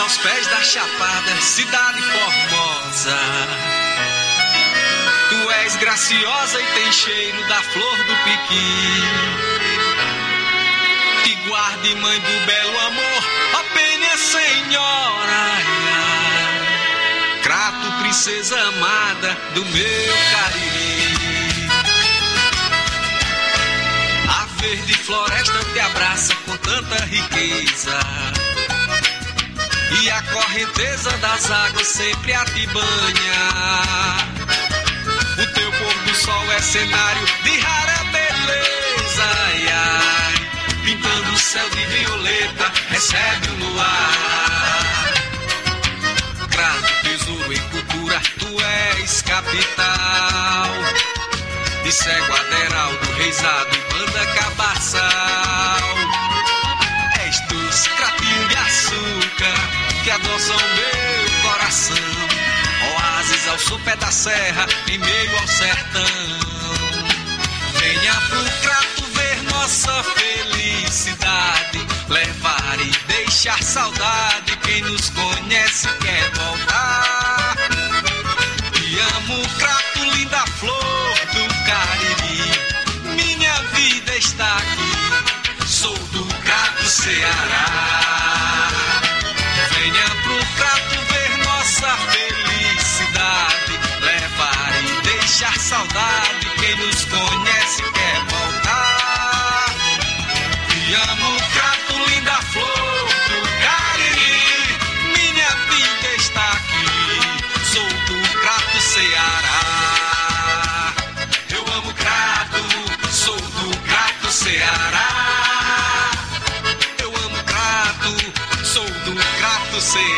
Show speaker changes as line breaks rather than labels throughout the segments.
Aos pés da Chapada, cidade formosa. Tu és graciosa e tem cheiro da flor do piqui. Te guarde, mãe do belo amor, apenas senhora. Crato, princesa amada do meu Cariri. A verde floresta te abraça com tanta riqueza. E a correnteza das águas sempre a te banha. O teu pôr do sol é cenário de rara beleza. Ai, ai, pintando o céu de violeta, recebe o luar. Crato, tesouro em cultura, tu és capital. De cego Aderaldo, reisado e banda cabaçal. Adoçam meu coração. Oásis ao sopé da serra, em meio ao sertão. Venha pro crato ver nossa felicidade. Levar e deixar saudade. Quem nos conhece quer voltar. Crato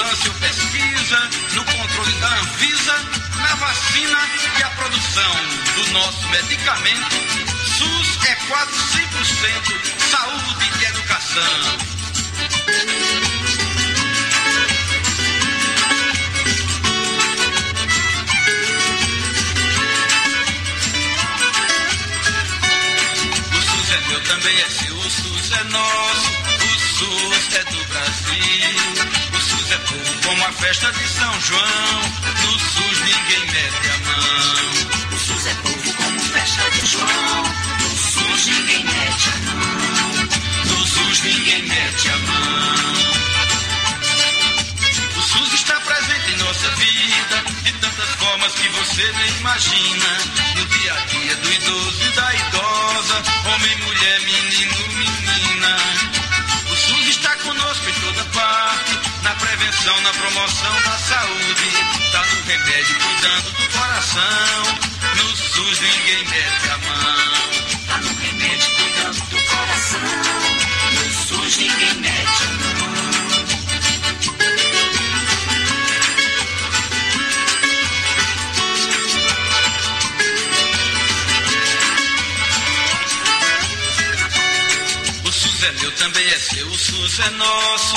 vigilância ou pesquisa, no controle da Anvisa, na vacina e a produção do nosso medicamento, SUS é quase 100% saúde e educação. O SUS é meu, também é seu, o SUS é nosso, o SUS é do Brasil. Como a festa de São João, no SUS ninguém mete a mão.
O SUS é povo como festa de João. No SUS ninguém mete a mão.
No SUS ninguém mete a mão. O SUS está presente em nossa vida de tantas formas que você nem imagina. No dia a dia do idoso e da idosa, homem, mulher, menino, na prevenção, na promoção da saúde. Tá no remédio, cuidando do coração. No SUS ninguém mete a mão.
Tá no remédio cuidando do coração. No SUS ninguém mete a mão.
O SUS é meu, também é seu, o SUS é nosso,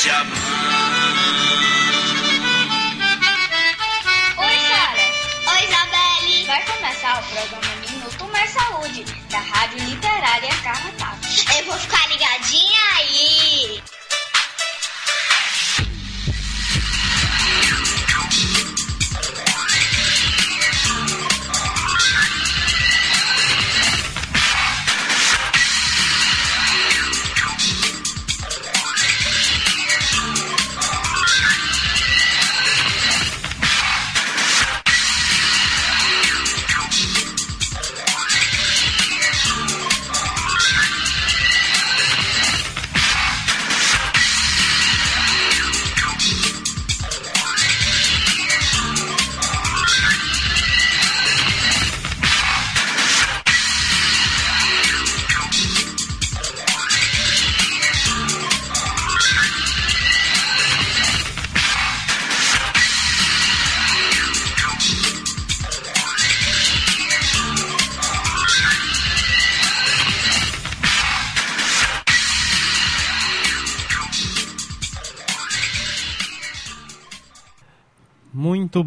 Mete a mão.
Oi, Sara. Oi, Isabelle. Vai começar o programa Minuto Mais Saúde, da Rádio Literária Carrapato. Eu vou ficar ligadinha aí.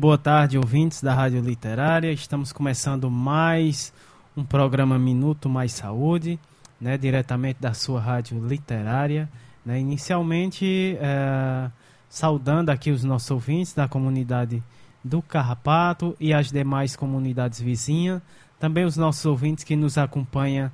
Boa tarde, ouvintes da Rádio Literária. Estamos começando mais um programa Minuto Mais Saúde, né, diretamente da sua Rádio Literária. Né, inicialmente, eh, saudando aqui os nossos ouvintes da comunidade do Carrapato e as demais comunidades vizinhas. Também os nossos ouvintes que nos acompanham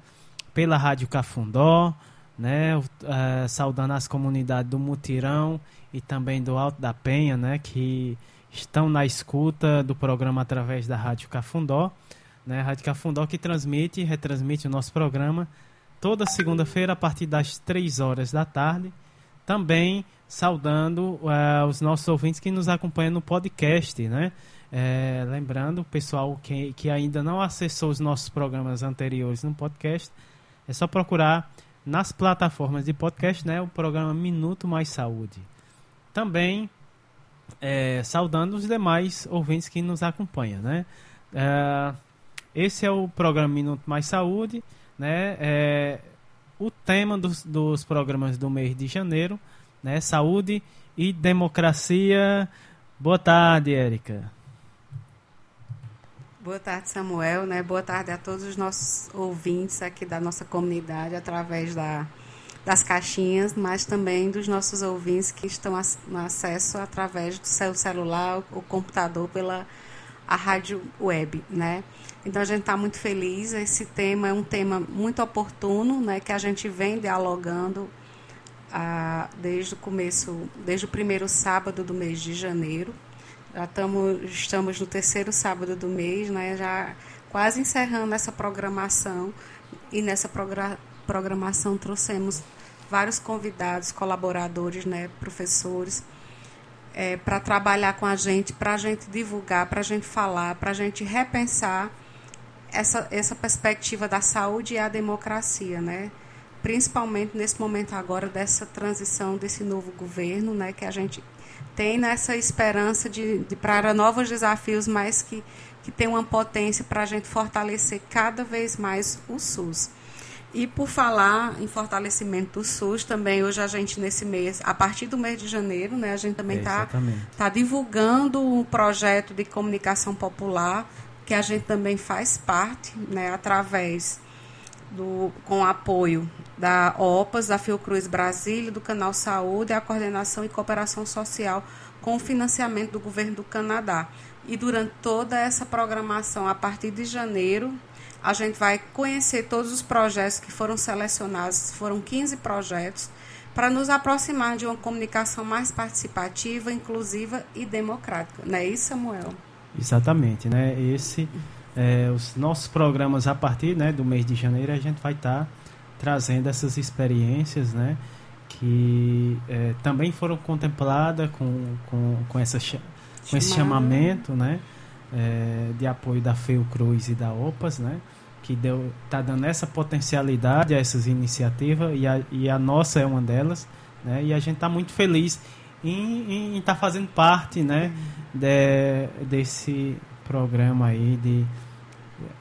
pela Rádio Cafundó, né, eh, saudando as comunidades do Mutirão e também do Alto da Penha, né, que estão na escuta do programa através da Rádio Cafundó, né? Rádio Cafundó que transmite e retransmite o nosso programa toda segunda-feira a partir das 3 horas da tarde. Também saudando uh, os nossos ouvintes que nos acompanham no podcast, né? É, lembrando, pessoal que, que ainda não acessou os nossos programas anteriores no podcast, é só procurar nas plataformas de podcast, né? O programa Minuto Mais Saúde. Também é, saudando os demais ouvintes que nos acompanham, né? É, esse é o programa Minuto Mais Saúde, né? É, o tema dos, dos programas do mês de janeiro, né? Saúde e democracia. Boa tarde, Érica.
Boa tarde, Samuel, né? Boa tarde a todos os nossos ouvintes aqui da nossa comunidade através da das caixinhas, mas também dos nossos ouvintes que estão no acesso através do seu celular ou computador pela a rádio web, né? Então a gente está muito feliz. Esse tema é um tema muito oportuno, né? Que a gente vem dialogando ah, desde o começo, desde o primeiro sábado do mês de janeiro. Já tamo, estamos no terceiro sábado do mês, né? Já quase encerrando essa programação e nessa programação trouxemos vários convidados, colaboradores, né, professores, é, para trabalhar com a gente, para a gente divulgar, para a gente falar, para a gente repensar essa, essa perspectiva da saúde e a democracia, né? principalmente nesse momento agora dessa transição desse novo governo, né, que a gente tem nessa esperança de, de para novos desafios, mas que, que tem uma potência para a gente fortalecer cada vez mais o SUS. E por falar em fortalecimento do SUS, também hoje a gente nesse mês, a partir do mês de janeiro, né, a gente também está é, tá divulgando um projeto de comunicação popular que a gente também faz parte, né, através do com apoio da OPAS, da Fiocruz Brasília, do Canal Saúde, a coordenação e cooperação social com o financiamento do governo do Canadá. E durante toda essa programação, a partir de janeiro, a gente vai conhecer todos os projetos que foram selecionados, foram 15 projetos, para nos aproximar de uma comunicação mais participativa, inclusiva e democrática. Não é isso, Samuel?
Exatamente, né? Esse, é, os nossos programas a partir né, do mês de janeiro, a gente vai estar tá trazendo essas experiências, né? Que é, também foram contempladas com, com, com, essa, com esse chamamento, né? É, de apoio da Cruz e da OPAS, né? que deu tá dando essa potencialidade a essas iniciativas e a, e a nossa é uma delas, né? E a gente está muito feliz em estar tá fazendo parte, né, de, desse programa aí de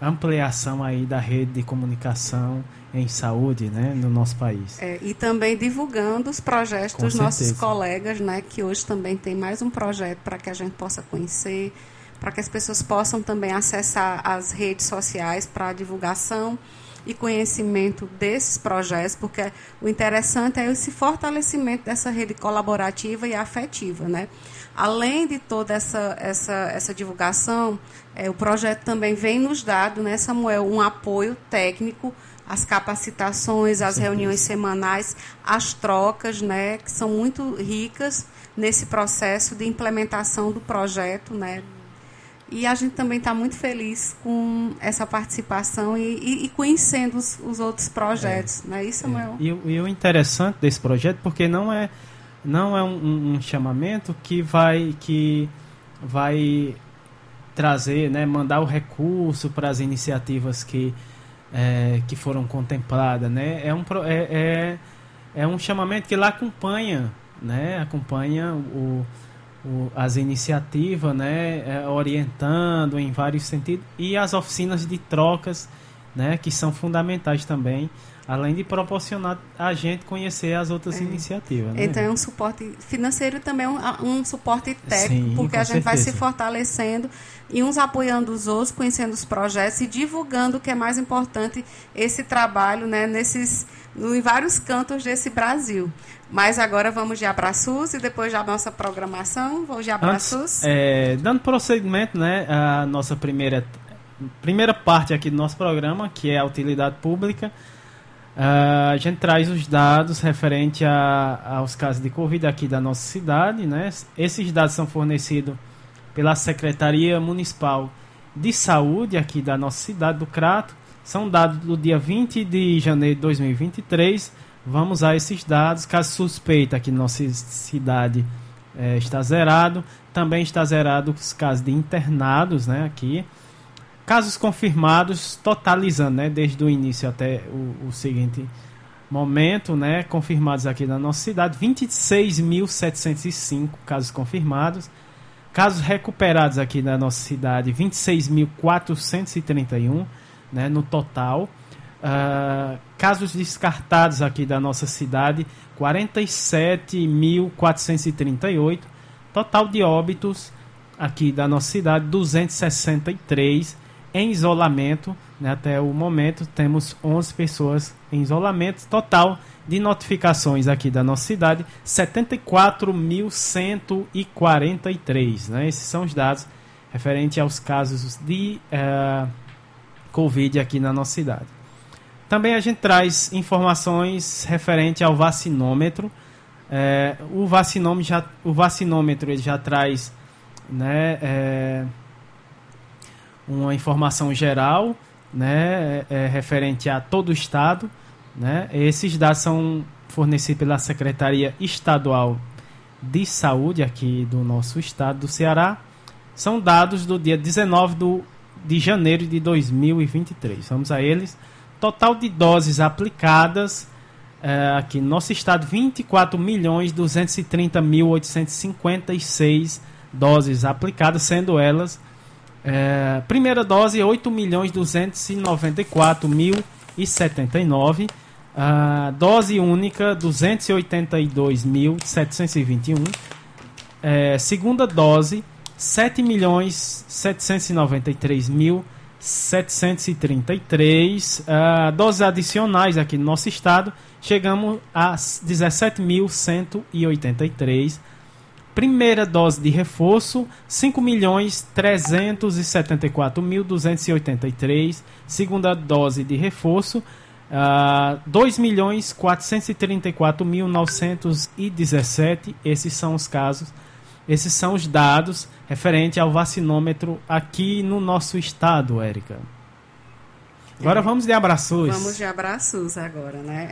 ampliação aí da rede de comunicação em saúde, né, no nosso país.
É, e também divulgando os projetos Com dos certeza. nossos colegas, né, que hoje também tem mais um projeto para que a gente possa conhecer, para que as pessoas possam também acessar as redes sociais para divulgação e conhecimento desses projetos, porque o interessante é esse fortalecimento dessa rede colaborativa e afetiva, né? Além de toda essa, essa, essa divulgação, é, o projeto também vem nos dado, né, Samuel, um apoio técnico as capacitações, as reuniões semanais, as trocas, né, que são muito ricas nesse processo de implementação do projeto, né, e a gente também está muito feliz com essa participação e, e, e conhecendo os, os, outros projetos, é, não é isso, Samuel?
É. E, e, o interessante desse projeto, porque não é, não é um, um chamamento que vai, que vai trazer, né, mandar o recurso para as iniciativas que, é, que foram contempladas, né? É um, é, é, é um chamamento que lá acompanha, né? Acompanha o o, as iniciativas, né, é, orientando em vários sentidos e as oficinas de trocas, né, que são fundamentais também, além de proporcionar a gente conhecer as outras é. iniciativas. Né?
Então é um suporte financeiro e também um, um suporte técnico, Sim, porque a gente certeza. vai se fortalecendo e uns apoiando os outros, conhecendo os projetos e divulgando o que é mais importante esse trabalho, né, nesses em vários cantos desse Brasil. Mas agora vamos de abraços e depois da nossa programação, vamos de abraços.
É, dando prosseguimento, né, a nossa primeira primeira parte aqui do nosso programa, que é a utilidade pública. Uh, a gente traz os dados referente a, aos casos de Covid aqui da nossa cidade. Né? Esses dados são fornecidos pela Secretaria Municipal de Saúde aqui da nossa cidade do Crato. São dados do dia 20 de janeiro de 2023 Vamos a esses dados. Caso suspeita que nossa cidade é, está zerado. Também está zerado os casos de internados, né? Aqui. Casos confirmados, totalizando, né? Desde o início até o, o seguinte momento, né? Confirmados aqui na nossa cidade, 26.705 casos confirmados. Casos recuperados aqui na nossa cidade, 26.431, né? No total. Uh, casos descartados aqui da nossa cidade, 47.438. Total de óbitos aqui da nossa cidade, 263 em isolamento. Né? Até o momento temos 11 pessoas em isolamento. Total de notificações aqui da nossa cidade, 74.143. Né? Esses são os dados referentes aos casos de uh, Covid aqui na nossa cidade. Também a gente traz informações referente ao vacinômetro. É, o vacinômetro já, o vacinômetro ele já traz né, é, uma informação geral né, é, é, referente a todo o estado. Né? Esses dados são fornecidos pela Secretaria Estadual de Saúde aqui do nosso estado do Ceará. São dados do dia 19 do, de janeiro de 2023. Vamos a eles. Total de doses aplicadas é, aqui no nosso estado, 24 milhões 230 mil 856 doses aplicadas, sendo elas é, primeira dose 8 milhões 294 mil e 79 uh, dose única 282 mil 721 é, segunda dose 7 milhões 793 mil 733 uh, ah, doses adicionais aqui no nosso estado, chegamos a 17.183. Primeira dose de reforço, 5.374.283. Segunda dose de reforço, uh, 2.434.917. Esses são os casos esses são os dados referentes ao vacinômetro aqui no nosso estado, Érica. Agora é. vamos de abraços.
Vamos de abraços agora, né?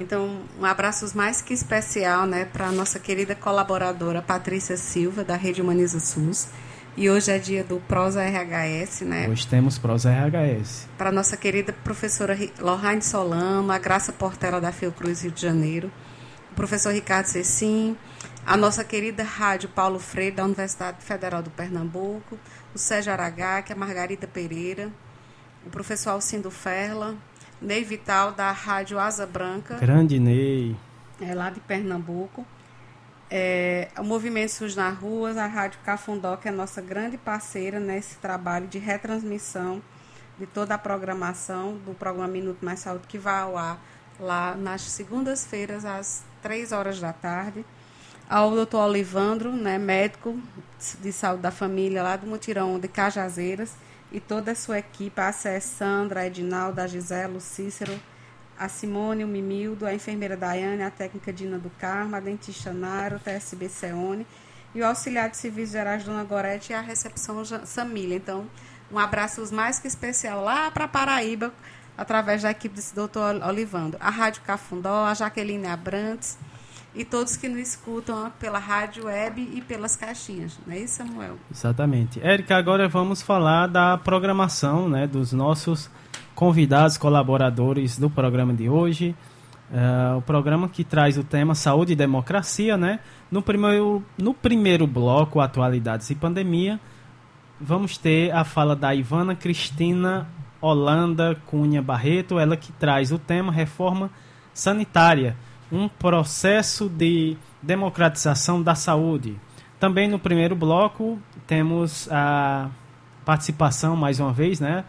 Então, um abraço mais que especial, né, para a nossa querida colaboradora Patrícia Silva, da Rede Humaniza SUS. E hoje é dia do Prosa RHS, né?
Hoje temos Prosa RHS.
Para nossa querida professora Lohane Solano, a Graça Portela da Fiocruz Rio de Janeiro, o professor Ricardo Cecim, a nossa querida Rádio Paulo Freire, da Universidade Federal do Pernambuco, o Sérgio Aragá, que é a Margarida Pereira, o professor Alcindo Ferla, Ney Vital, da Rádio Asa Branca.
Grande Ney.
É lá de Pernambuco. É, o Movimento SUS na Ruas, a Rádio Cafundó, que é a nossa grande parceira nesse trabalho de retransmissão de toda a programação do programa Minuto Mais Saúde, que vai ao ar lá nas segundas-feiras, às três horas da tarde. Ao doutor Olivandro, né, médico de saúde da família lá do Mutirão de Cajazeiras, e toda a sua equipe, a Sandra, a Edinaldo, a Gisela, o Cícero, a Simone, o Mimildo, a enfermeira Daiane, a técnica Dina do Carmo, a dentista Nara, o TSB Ceone e o auxiliar de serviços gerais Dona Gorete e a recepção Samília. Então, um abraço mais que especial lá para Paraíba, através da equipe desse doutor Olivandro. A Rádio Cafundó, a Jaqueline Abrantes, e todos que nos escutam pela rádio web e pelas caixinhas. Não é isso, Samuel?
Exatamente. Érica, agora vamos falar da programação né, dos nossos convidados, colaboradores do programa de hoje. Uh, o programa que traz o tema Saúde e Democracia, né? No primeiro, no primeiro bloco, Atualidades e Pandemia, vamos ter a fala da Ivana Cristina Holanda Cunha Barreto, ela que traz o tema Reforma Sanitária um processo de democratização da saúde. Também no primeiro bloco temos a participação, mais uma vez, né,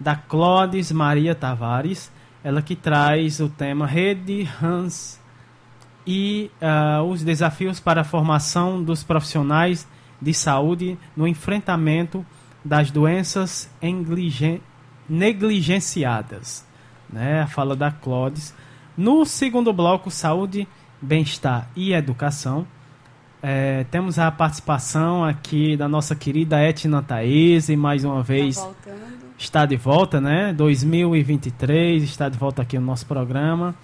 da Clodes Maria Tavares, ela que traz o tema Rede Hans e uh, os desafios para a formação dos profissionais de saúde no enfrentamento das doenças negligenciadas. Né? A fala da Clodes. No segundo bloco, saúde, bem-estar e educação, é, temos a participação aqui da nossa querida Etna Thaís, mais uma vez
tá
está de volta, né? 2023, está de volta aqui no nosso programa.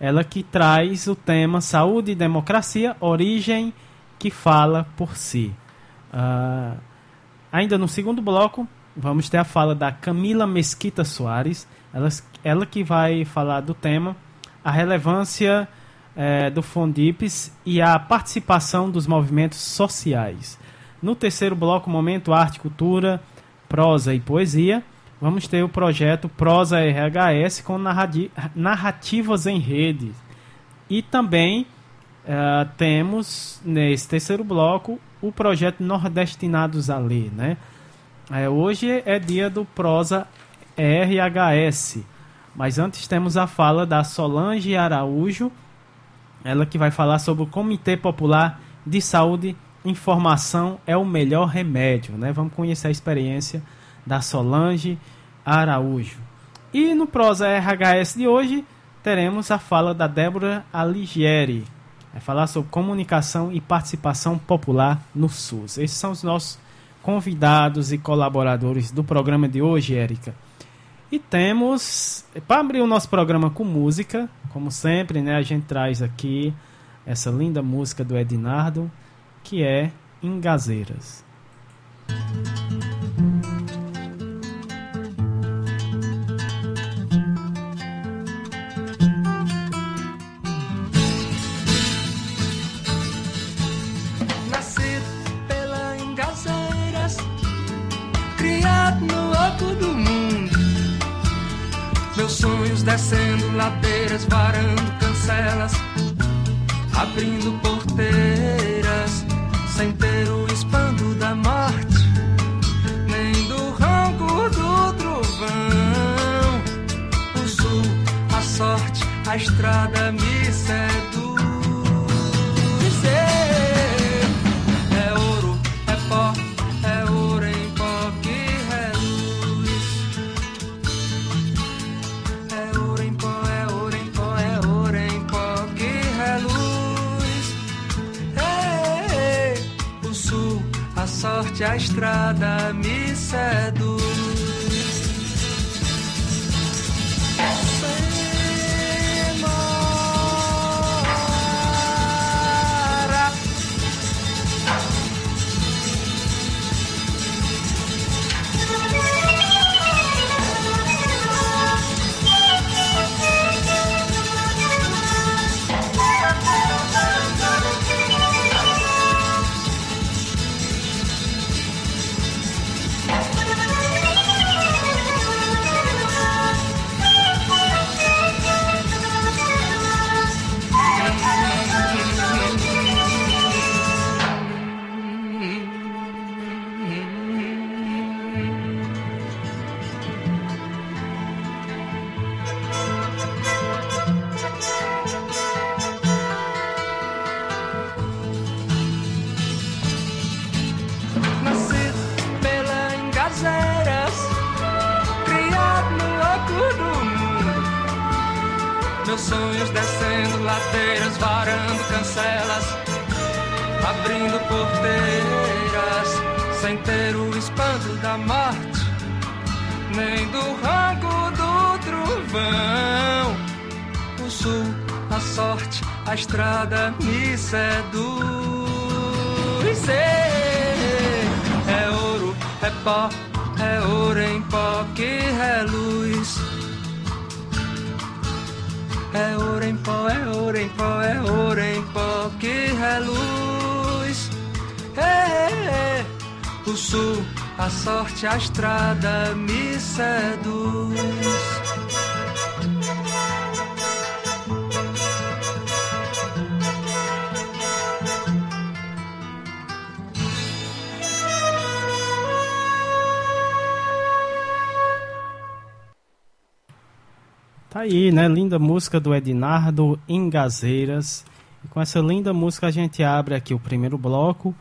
Ela que traz o tema Saúde e Democracia, origem que fala por si. Uh, ainda no segundo bloco, vamos ter a fala da Camila Mesquita Soares, ela, ela que vai falar do tema a relevância é, do Fondips e a participação dos movimentos sociais. No terceiro bloco, Momento Arte, Cultura, Prosa e Poesia, vamos ter o projeto Prosa RHS com narrativas em rede. E também é, temos, nesse terceiro bloco, o projeto Nordestinados a Ler. Né? É, hoje é dia do Prosa RHS mas antes temos a fala da Solange Araújo, ela que vai falar sobre o Comitê Popular de Saúde Informação é o melhor remédio, né? Vamos conhecer a experiência da Solange Araújo. E no Prosa RHS de hoje teremos a fala da Débora Aligieri, vai falar sobre comunicação e participação popular no SUS. Esses são os nossos convidados e colaboradores do programa de hoje, Érica. E temos, para abrir o nosso programa com música, como sempre, né, a gente traz aqui essa linda música do Ednardo, que é Engazeiras.
Ladeiras, varando cancelas, abrindo porteiras, sem ter o espanto da morte, nem do rancor do trovão. O sul, a sorte, a estrada me a estrada me seduz. Abrindo porteiras, sem ter o espanto da morte, nem do rango do trovão. O sul, a sorte, a estrada me seduz. É ouro, é pó, é ouro em pó que reluz. É ouro em pó, é ouro em pó, é ouro em pó que reluz. O sul, a sorte, a estrada me seduz.
Tá aí, né? Linda música do Ednardo Engazeiras. E com essa linda música a gente abre aqui o primeiro bloco,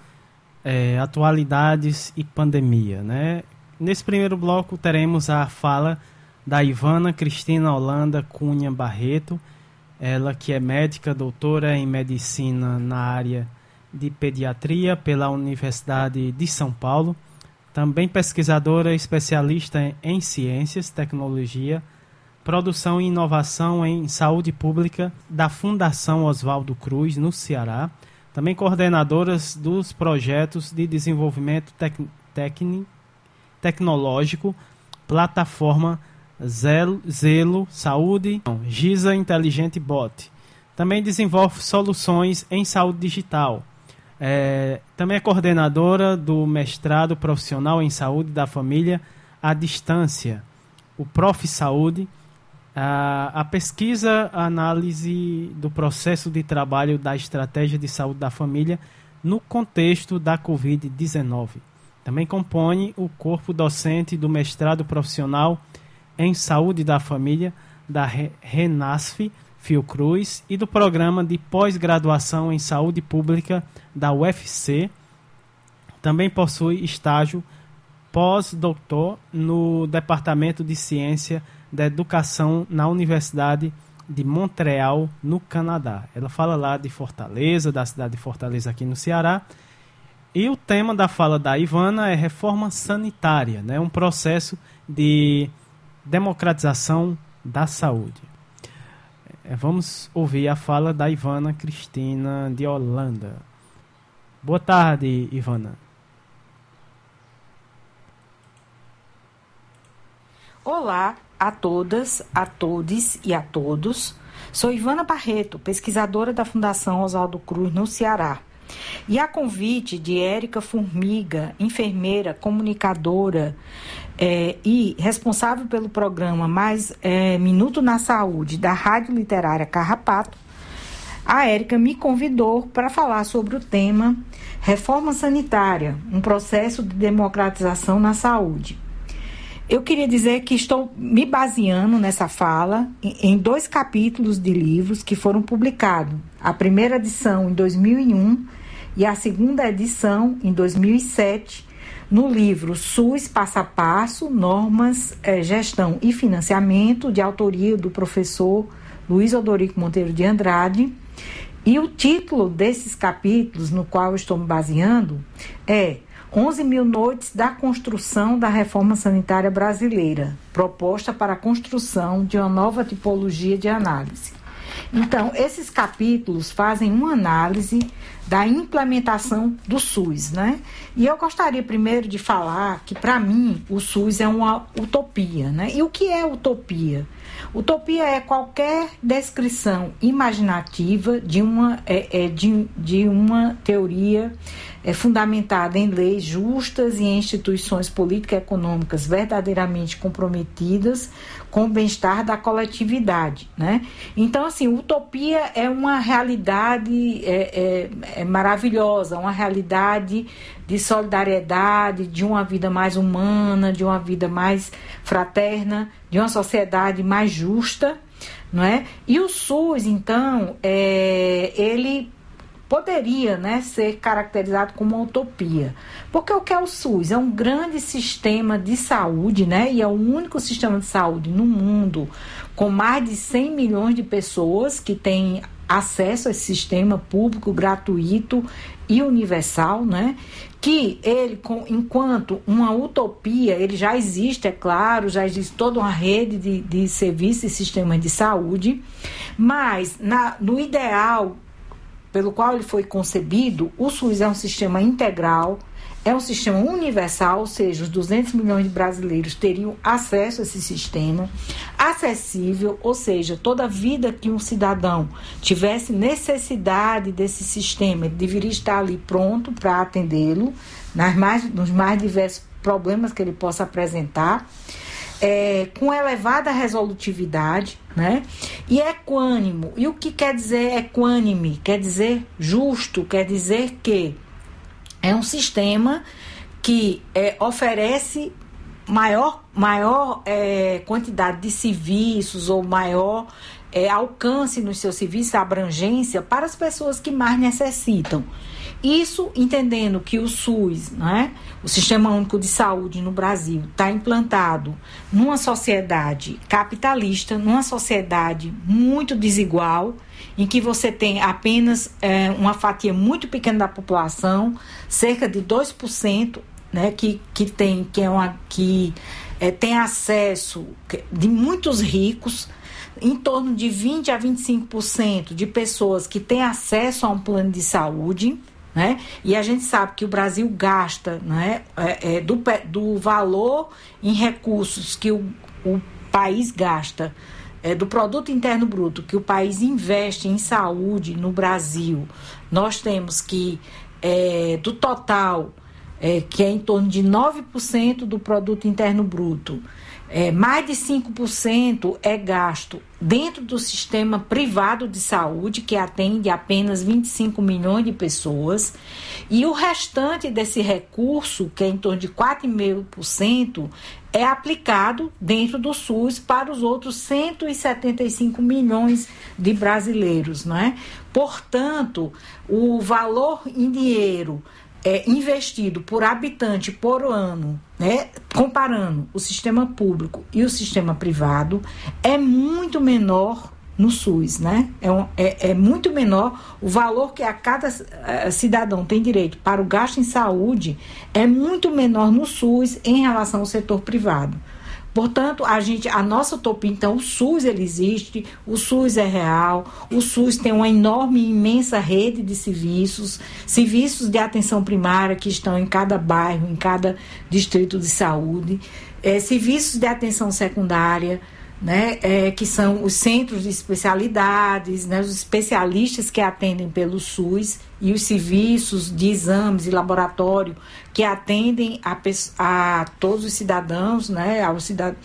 é, atualidades e pandemia, né? Nesse primeiro bloco teremos a fala da Ivana Cristina Holanda Cunha Barreto, ela que é médica, doutora em medicina na área de pediatria pela Universidade de São Paulo, também pesquisadora especialista em ciências, tecnologia, Produção e Inovação em Saúde Pública da Fundação Oswaldo Cruz, no Ceará. Também coordenadoras dos projetos de desenvolvimento tec tecnológico, plataforma Zelo, Zelo Saúde, Giza Inteligente Bot. Também desenvolve soluções em saúde digital. É, também é coordenadora do mestrado profissional em saúde da família à distância, o Prof. Saúde, a, pesquisa, a análise do processo de trabalho da estratégia de saúde da família no contexto da Covid-19. Também compõe o corpo docente do mestrado profissional em saúde da família da Renasf Fiocruz e do programa de pós-graduação em saúde pública da UFC. Também possui estágio pós-doutor no Departamento de Ciência da Educação na Universidade de Montreal, no Canadá. Ela fala lá de Fortaleza, da cidade de Fortaleza aqui no Ceará. E o tema da fala da Ivana é reforma sanitária, né? um processo de democratização da saúde. É, vamos ouvir a fala da Ivana Cristina de Holanda. Boa tarde, Ivana.
Olá, a todas, a todos e a todos. Sou Ivana Barreto, pesquisadora da Fundação Oswaldo Cruz no Ceará. E a convite de Érica Formiga, enfermeira, comunicadora é, e responsável pelo programa Mais é, Minuto na Saúde da Rádio Literária Carrapato, a Érica me convidou para falar sobre o tema Reforma Sanitária, um processo de democratização na saúde. Eu queria dizer que estou me baseando nessa fala em dois capítulos de livros que foram publicados. A primeira edição em 2001 e a segunda edição em 2007 no livro SUS Passo a Passo, Normas, eh, Gestão e Financiamento, de autoria do professor Luiz Odorico Monteiro de Andrade. E o título desses capítulos, no qual estou me baseando, é 11 mil noites da construção da reforma sanitária brasileira, proposta para a construção de uma nova tipologia de análise. Então, esses capítulos fazem uma análise da implementação do SUS, né? E eu gostaria primeiro de falar que, para mim, o SUS é uma utopia, né? E o que é utopia? Utopia é qualquer descrição imaginativa de uma, é, é, de, de uma teoria é fundamentada em leis justas e em instituições político-econômicas verdadeiramente comprometidas com o bem-estar da coletividade, né? Então, assim, utopia é uma realidade é, é, é maravilhosa, uma realidade de solidariedade, de uma vida mais humana, de uma vida mais fraterna, de uma sociedade mais justa, não é? E o SUS, então, é, ele poderia né, ser caracterizado como uma utopia. Porque o que é o SUS? É um grande sistema de saúde, né? E é o único sistema de saúde no mundo com mais de 100 milhões de pessoas que têm acesso a esse sistema público, gratuito e universal, né? Que ele, enquanto uma utopia, ele já existe, é claro, já existe toda uma rede de, de serviços e sistemas de saúde, mas na, no ideal pelo qual ele foi concebido, o SUS é um sistema integral, é um sistema universal, ou seja, os 200 milhões de brasileiros teriam acesso a esse sistema, acessível, ou seja, toda vida que um cidadão tivesse necessidade desse sistema, ele deveria estar ali pronto para atendê-lo, nas mais, nos mais diversos problemas que ele possa apresentar é, com elevada resolutividade, né? E equânimo. E o que quer dizer equânime? Quer dizer justo, quer dizer que é um sistema que é, oferece maior, maior é, quantidade de serviços ou maior é, alcance nos seus serviços, abrangência para as pessoas que mais necessitam. Isso entendendo que o SUS, né, o Sistema Único de Saúde no Brasil, está implantado numa sociedade capitalista, numa sociedade muito desigual, em que você tem apenas é, uma fatia muito pequena da população, cerca de 2%, né, que, que tem, que é uma, que, é, tem acesso de muitos ricos, em torno de 20 a 25% de pessoas que têm acesso a um plano de saúde, né? E a gente sabe que o Brasil gasta né, é, é, do, do valor em recursos que o, o país gasta, é, do produto interno bruto que o país investe em saúde no Brasil, nós temos que, é, do total, é, que é em torno de 9% do produto interno bruto, é, mais de 5% é gasto dentro do sistema privado de saúde, que atende apenas 25 milhões de pessoas, e o restante desse recurso, que é em torno de 4,5%, é aplicado dentro do SUS para os outros 175 milhões de brasileiros. Não é? Portanto, o valor em dinheiro é, investido por habitante por ano, né, comparando o sistema público e o sistema privado, é muito menor no SUS, né? É, um, é, é, muito menor o valor que a cada uh, cidadão tem direito para o gasto em saúde é muito menor no SUS em relação ao setor privado. Portanto, a gente, a nossa utopia, então, o SUS ele existe, o SUS é real, o SUS tem uma enorme, imensa rede de serviços, serviços de atenção primária que estão em cada bairro, em cada distrito de saúde, é, serviços de atenção secundária, né, é, que são os centros de especialidades, né, os especialistas que atendem pelo SUS e os serviços de exames e laboratório que atendem a, a todos os cidadãos, né, aos cidadãos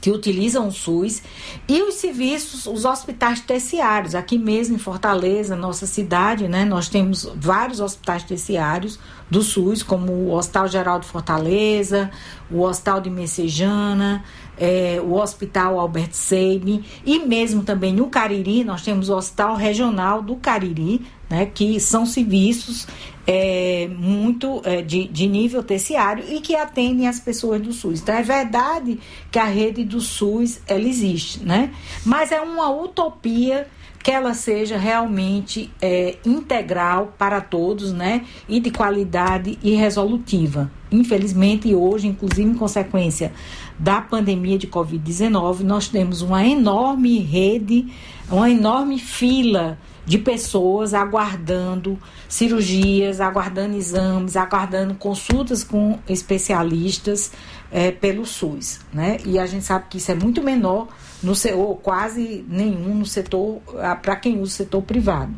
que utilizam o SUS e os serviços, os hospitais terciários. Aqui mesmo em Fortaleza, nossa cidade, né, nós temos vários hospitais terciários do SUS, como o Hospital Geral de Fortaleza, o Hospital de Messejana, é, o Hospital Albert Seib e mesmo também no Cariri, nós temos o Hospital Regional do Cariri, né, que são serviços é, muito é, de, de nível terciário e que atendem as pessoas do SUS. Então é verdade que a rede do SUS ela existe, né? mas é uma utopia que ela seja realmente é, integral para todos, né? E de qualidade e resolutiva. Infelizmente, hoje, inclusive em consequência da pandemia de Covid-19, nós temos uma enorme rede, uma enorme fila de pessoas aguardando cirurgias, aguardando exames, aguardando consultas com especialistas é, pelo SUS, né? E a gente sabe que isso é muito menor no ou quase nenhum no setor ah, para quem usa o setor privado.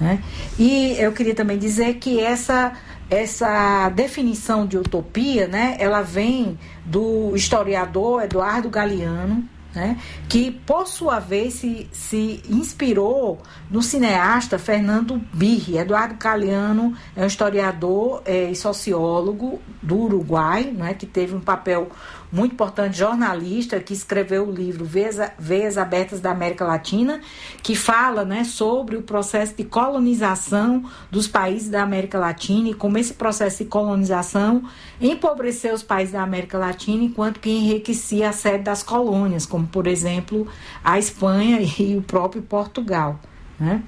Né? E eu queria também dizer que essa essa definição de utopia, né, ela vem do historiador Eduardo Galeano, né, que por sua vez se, se inspirou no cineasta Fernando Birri. Eduardo Galeano é um historiador é, e sociólogo do Uruguai, né, que teve um papel muito importante jornalista que escreveu o livro Veias, Abertas da América Latina, que fala né, sobre o processo de colonização dos países da América Latina e como esse processo de colonização empobreceu os países da América Latina, enquanto que enriquecia a sede das colônias, como por exemplo a Espanha e o próprio Portugal. Né?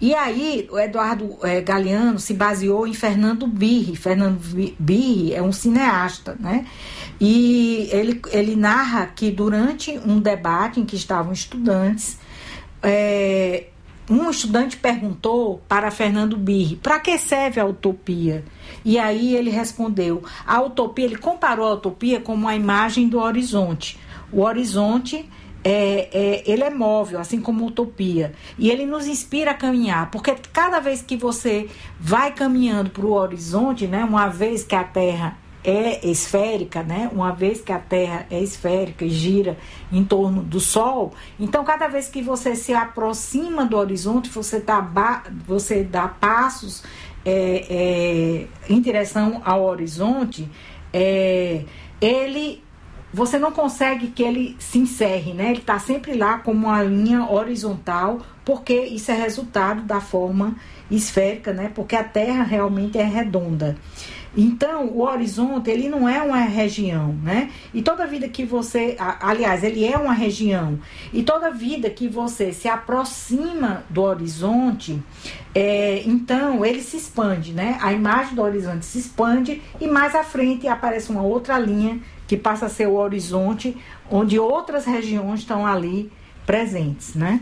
E aí, o Eduardo é, Galeano se baseou em Fernando Birri. Fernando Birri é um cineasta, né? E ele, ele narra que durante um debate em que estavam estudantes, é, um estudante perguntou para Fernando Birri, para que serve a utopia? E aí ele respondeu, a utopia, ele comparou a utopia como a imagem do horizonte. O horizonte é, é, ele é móvel, assim como utopia. E ele nos inspira a caminhar, porque cada vez que você vai caminhando para o horizonte, né, uma vez que a Terra é esférica, né? Uma vez que a Terra é esférica e gira em torno do Sol, então cada vez que você se aproxima do horizonte, você dá, você dá passos é, é, em direção ao horizonte, é, ele você não consegue que ele se encerre, né? Ele está sempre lá como uma linha horizontal, porque isso é resultado da forma esférica, né? Porque a Terra realmente é redonda. Então, o horizonte, ele não é uma região, né? E toda vida que você, aliás, ele é uma região. E toda vida que você se aproxima do horizonte, é, então ele se expande, né? A imagem do horizonte se expande e mais à frente aparece uma outra linha que passa a ser o horizonte, onde outras regiões estão ali presentes, né?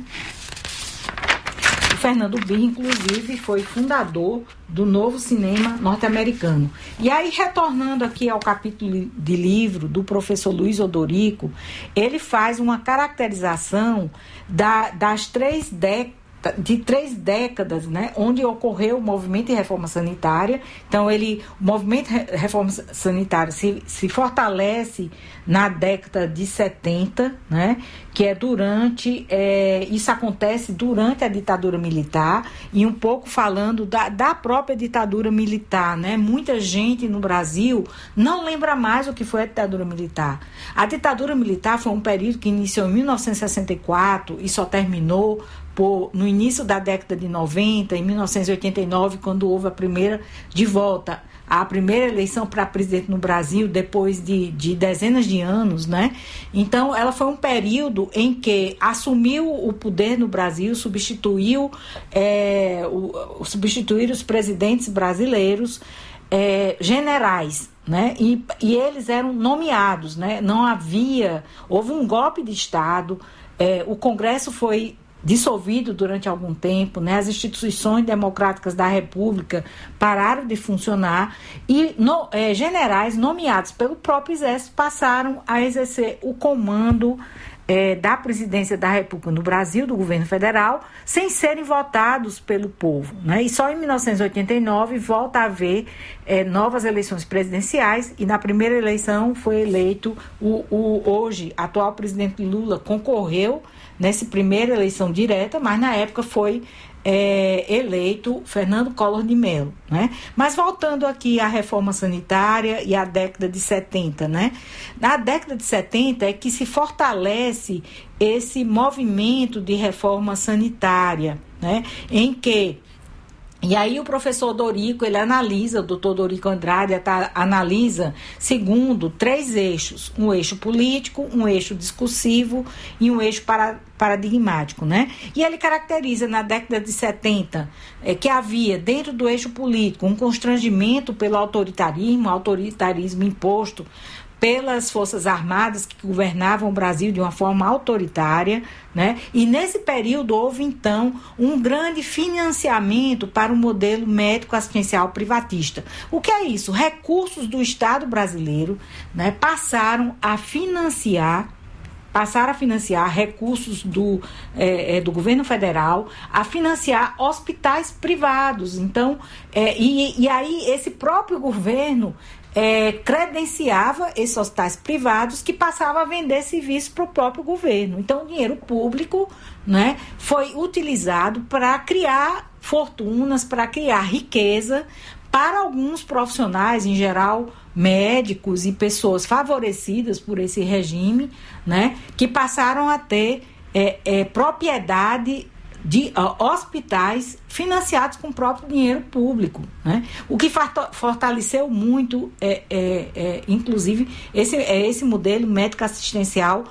Fernando Bir, inclusive, foi fundador do novo cinema norte-americano. E aí, retornando aqui ao capítulo de livro do professor Luiz Odorico, ele faz uma caracterização da, das três décadas de três décadas, né, onde ocorreu o movimento de reforma sanitária. Então, ele, o movimento de reforma sanitária se, se fortalece na década de 70, né, que é durante, é, isso acontece durante a ditadura militar, e um pouco falando da, da própria ditadura militar. Né, muita gente no Brasil não lembra mais o que foi a ditadura militar. A ditadura militar foi um período que iniciou em 1964 e só terminou por, no início da década de 90, em 1989, quando houve a primeira de volta a primeira eleição para presidente no Brasil depois de, de, dezenas de anos, né? Então, ela foi um período em que assumiu o poder no Brasil, substituiu, é, o, substituir os presidentes brasileiros é, generais, né? E, e eles eram nomeados, né? Não havia, houve um golpe de Estado, é, o Congresso foi dissolvido durante algum tempo, né? as instituições democráticas da República pararam de funcionar e no, é, generais nomeados pelo próprio Exército passaram a exercer o comando é, da presidência da República no Brasil, do governo federal, sem serem votados pelo povo. Né? E só em 1989 volta a haver é, novas eleições presidenciais e na primeira eleição foi eleito o, o hoje atual presidente Lula concorreu nessa primeira eleição direta, mas na época foi é, eleito Fernando Collor de Mello. Né? Mas voltando aqui à reforma sanitária e à década de 70, né? Na década de 70 é que se fortalece esse movimento de reforma sanitária, né? em que e aí o professor Dorico, ele analisa, o doutor Dorico Andrade tá, analisa segundo três eixos, um eixo político, um eixo discursivo e um eixo para, paradigmático, né? E ele caracteriza na década de 70 é, que havia dentro do eixo político um constrangimento pelo autoritarismo, autoritarismo imposto pelas Forças Armadas que governavam o Brasil de uma forma autoritária, né? E nesse período houve então um grande financiamento para o modelo médico assistencial privatista. O que é isso? Recursos do Estado brasileiro, né, passaram a financiar passaram a financiar recursos do, é, é, do governo federal, a financiar hospitais privados. Então, é, e, e aí esse próprio governo é, credenciava esses hospitais privados que passavam a vender serviços para o próprio governo. Então, o dinheiro público né, foi utilizado para criar fortunas, para criar riqueza para alguns profissionais, em geral médicos e pessoas favorecidas por esse regime, né, que passaram a ter é, é, propriedade de uh, hospitais financiados com o próprio dinheiro público, né? O que fortaleceu muito, é, é, é, inclusive, esse, é esse modelo médico assistencial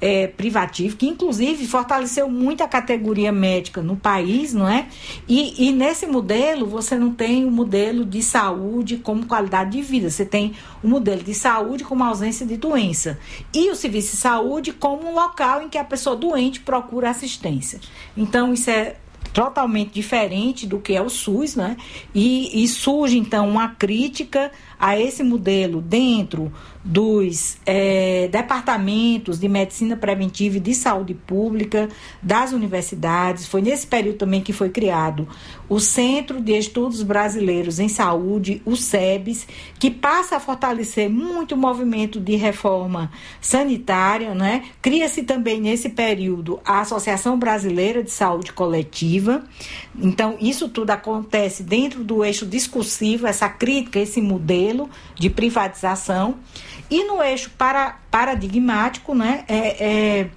é, privativo, que inclusive fortaleceu muito a categoria médica no país, não é? E, e nesse modelo você não tem o modelo de saúde como qualidade de vida, você tem o modelo de saúde como ausência de doença e o serviço de saúde como um local em que a pessoa doente procura assistência. Então isso é totalmente diferente do que é o SUS, né? E, e surge então uma crítica a esse modelo dentro dos é, departamentos de medicina preventiva e de saúde pública das universidades. Foi nesse período também que foi criado o Centro de Estudos Brasileiros em Saúde, o SEBS, que passa a fortalecer muito o movimento de reforma sanitária. Né? Cria-se também nesse período a Associação Brasileira de Saúde Coletiva. Então, isso tudo acontece dentro do eixo discursivo, essa crítica, esse modelo de privatização. E no eixo para, paradigmático, né, é, é,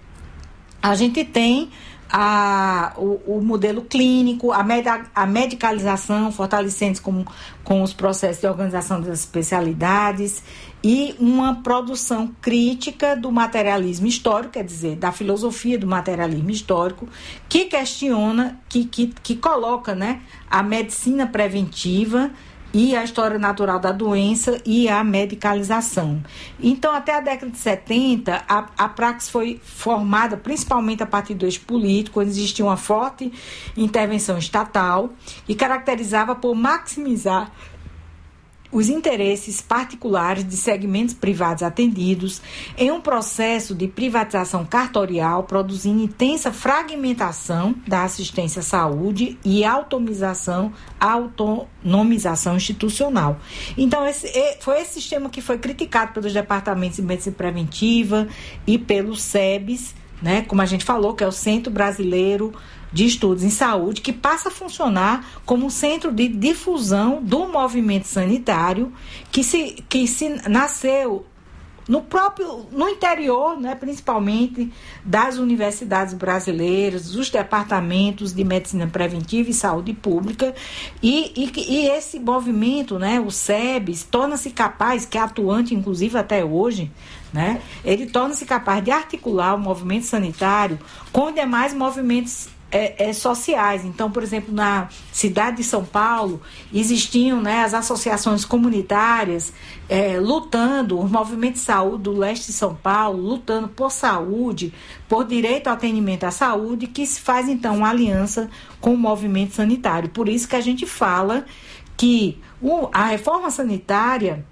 a gente tem a, o, o, modelo clínico, a, med, a medicalização, fortalecendo com, com os processos de organização das especialidades e uma produção crítica do materialismo histórico, quer dizer, da filosofia do materialismo histórico, que questiona, que, que, que coloca né, a medicina preventiva e a história natural da doença e a medicalização. Então, até a década de 70, a, a praxis foi formada principalmente a partir do eixo político, onde existia uma forte intervenção estatal e caracterizava por maximizar os interesses particulares de segmentos privados atendidos em um processo de privatização cartorial, produzindo intensa fragmentação da assistência à saúde e autonomização, autonomização institucional. Então, esse, foi esse sistema que foi criticado pelos departamentos de medicina preventiva e pelos SEBs, né, como a gente falou, que é o Centro Brasileiro de Estudos em Saúde, que passa a funcionar como um centro de difusão do movimento sanitário, que se, que se nasceu no próprio no interior, né, principalmente das universidades brasileiras, dos departamentos de medicina preventiva e saúde pública, e, e, e esse movimento, né, o SEBS, torna-se capaz, que é atuante inclusive até hoje, né, ele torna-se capaz de articular o movimento sanitário com demais movimentos é, é, sociais. Então, por exemplo, na cidade de São Paulo, existiam né, as associações comunitárias é, lutando, o movimento de saúde do leste de São Paulo, lutando por saúde, por direito ao atendimento à saúde, que se faz então uma aliança com o movimento sanitário. Por isso que a gente fala que o, a reforma sanitária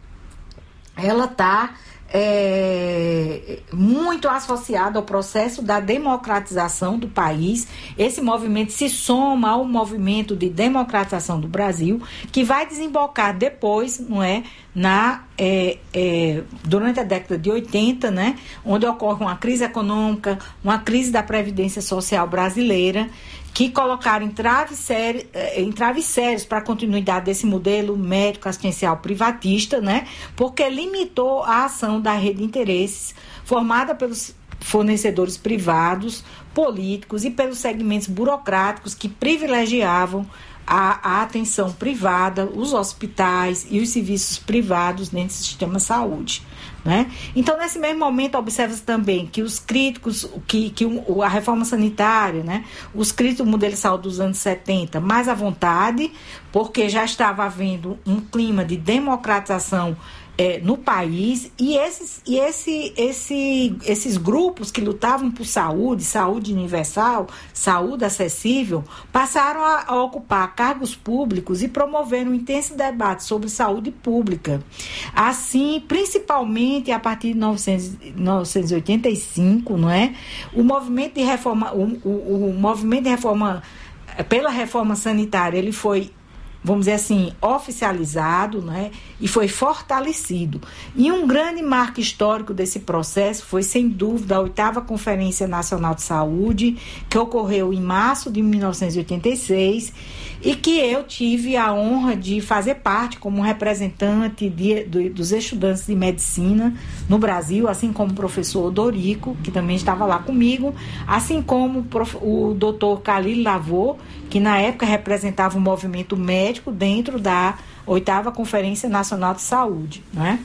ela está é, muito associado ao processo da democratização do país. Esse movimento se soma ao movimento de democratização do Brasil, que vai desembocar depois, não é, na é, é, durante a década de 80, né, onde ocorre uma crise econômica, uma crise da previdência social brasileira que colocaram entraves, séri, eh, entraves sérios para a continuidade desse modelo médico assistencial privatista, né? porque limitou a ação da rede de interesses formada pelos fornecedores privados, políticos e pelos segmentos burocráticos que privilegiavam a, a, atenção privada, os hospitais e os serviços privados dentro do sistema de saúde. Né? Então, nesse mesmo momento, observa-se também que os críticos, que, que a reforma sanitária, né? os críticos do modelo de saúde dos anos 70, mais à vontade, porque já estava havendo um clima de democratização é, no país e, esses, e esse, esse, esses grupos que lutavam por saúde, saúde universal, saúde acessível, passaram a, a ocupar cargos públicos e promoveram um intenso debate sobre saúde pública. Assim, principalmente a partir de 1985, não é? O movimento de reforma, o, o, o movimento de reforma pela reforma sanitária, ele foi vamos dizer assim, oficializado né, e foi fortalecido. E um grande marco histórico desse processo foi, sem dúvida, a oitava Conferência Nacional de Saúde, que ocorreu em março de 1986 e que eu tive a honra de fazer parte como representante de, de, dos estudantes de medicina no Brasil, assim como o professor Dorico, que também estava lá comigo, assim como o doutor Khalil Lavô, que na época representava o movimento médico dentro da oitava Conferência Nacional de Saúde, né?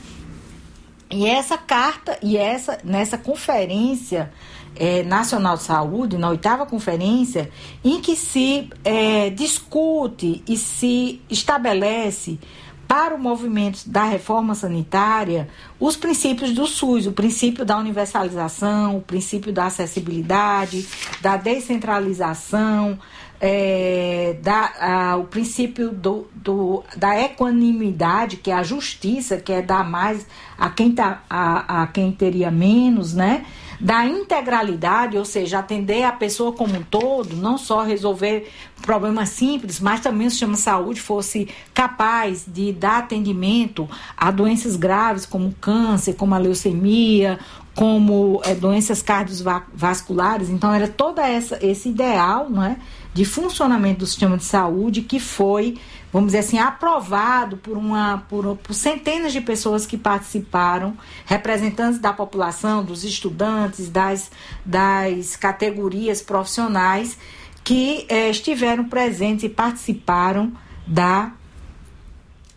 E essa carta e essa nessa conferência é, Nacional de Saúde, na oitava conferência, em que se é, discute e se estabelece para o movimento da reforma sanitária os princípios do SUS, o princípio da universalização, o princípio da acessibilidade, da descentralização, é, da, a, o princípio do, do, da equanimidade, que é a justiça, que é dar mais a quem, tá, a, a quem teria menos, né? da integralidade, ou seja, atender a pessoa como um todo, não só resolver problemas simples, mas também o sistema de saúde fosse capaz de dar atendimento a doenças graves como câncer, como a leucemia, como é, doenças cardiovasculares. Então, era todo essa, esse ideal não é, de funcionamento do sistema de saúde que foi vamos dizer assim, aprovado por, uma, por, por centenas de pessoas que participaram, representantes da população, dos estudantes, das, das categorias profissionais que eh, estiveram presentes e participaram da